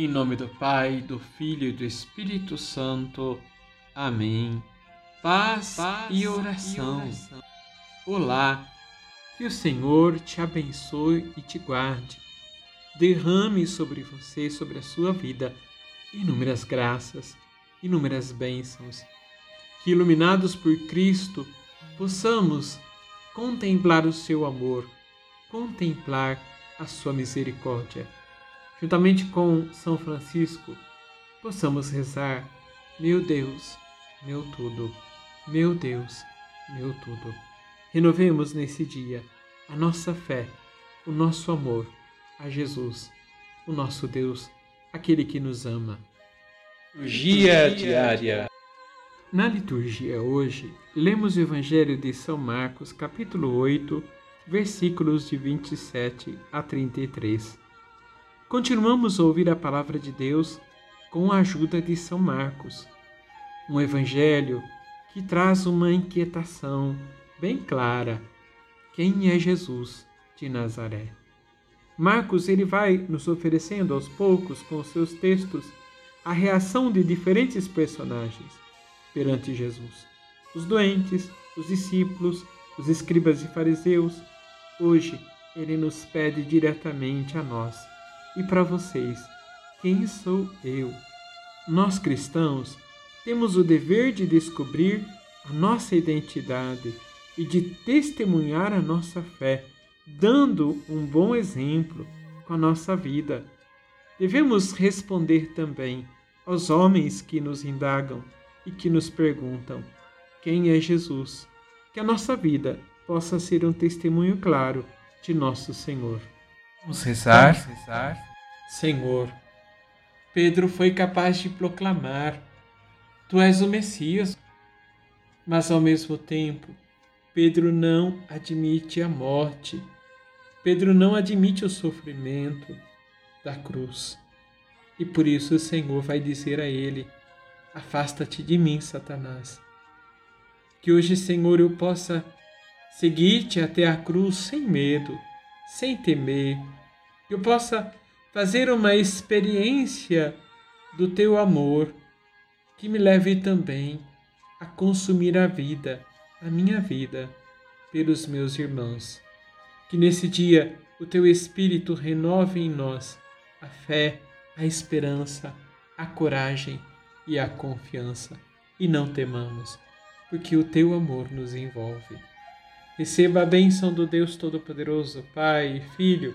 Em nome do Pai, do Filho e do Espírito Santo. Amém. Paz, Paz e, oração. e oração. Olá, que o Senhor te abençoe e te guarde. Derrame sobre você, sobre a sua vida, inúmeras graças, inúmeras bênçãos. Que, iluminados por Cristo, possamos contemplar o seu amor, contemplar a sua misericórdia juntamente com São Francisco, possamos rezar: Meu Deus, meu tudo, meu Deus, meu tudo. Renovemos nesse dia a nossa fé, o nosso amor a Jesus, o nosso Deus, aquele que nos ama. Liturgia diária. Na liturgia hoje, lemos o Evangelho de São Marcos, capítulo 8, versículos de 27 a 33 continuamos a ouvir a palavra de Deus com a ajuda de São Marcos, um evangelho que traz uma inquietação bem clara: quem é Jesus de Nazaré? Marcos ele vai nos oferecendo aos poucos com seus textos a reação de diferentes personagens perante Jesus. Os doentes, os discípulos, os escribas e fariseus. Hoje ele nos pede diretamente a nós e para vocês: quem sou eu? Nós cristãos temos o dever de descobrir a nossa identidade e de testemunhar a nossa fé, dando um bom exemplo com a nossa vida. Devemos responder também aos homens que nos indagam e que nos perguntam: quem é Jesus? Que a nossa vida possa ser um testemunho claro de nosso Senhor. Vamos rezar. Vamos rezar. Senhor, Pedro foi capaz de proclamar: Tu és o Messias. Mas ao mesmo tempo, Pedro não admite a morte. Pedro não admite o sofrimento da cruz. E por isso o Senhor vai dizer a ele: Afasta-te de mim, Satanás. Que hoje, Senhor, eu possa seguir-te até a cruz sem medo, sem temer. Que eu possa fazer uma experiência do teu amor que me leve também a consumir a vida, a minha vida, pelos meus irmãos. Que nesse dia o teu Espírito renove em nós a fé, a esperança, a coragem e a confiança. E não temamos, porque o teu amor nos envolve. Receba a bênção do Deus Todo-Poderoso, Pai, Filho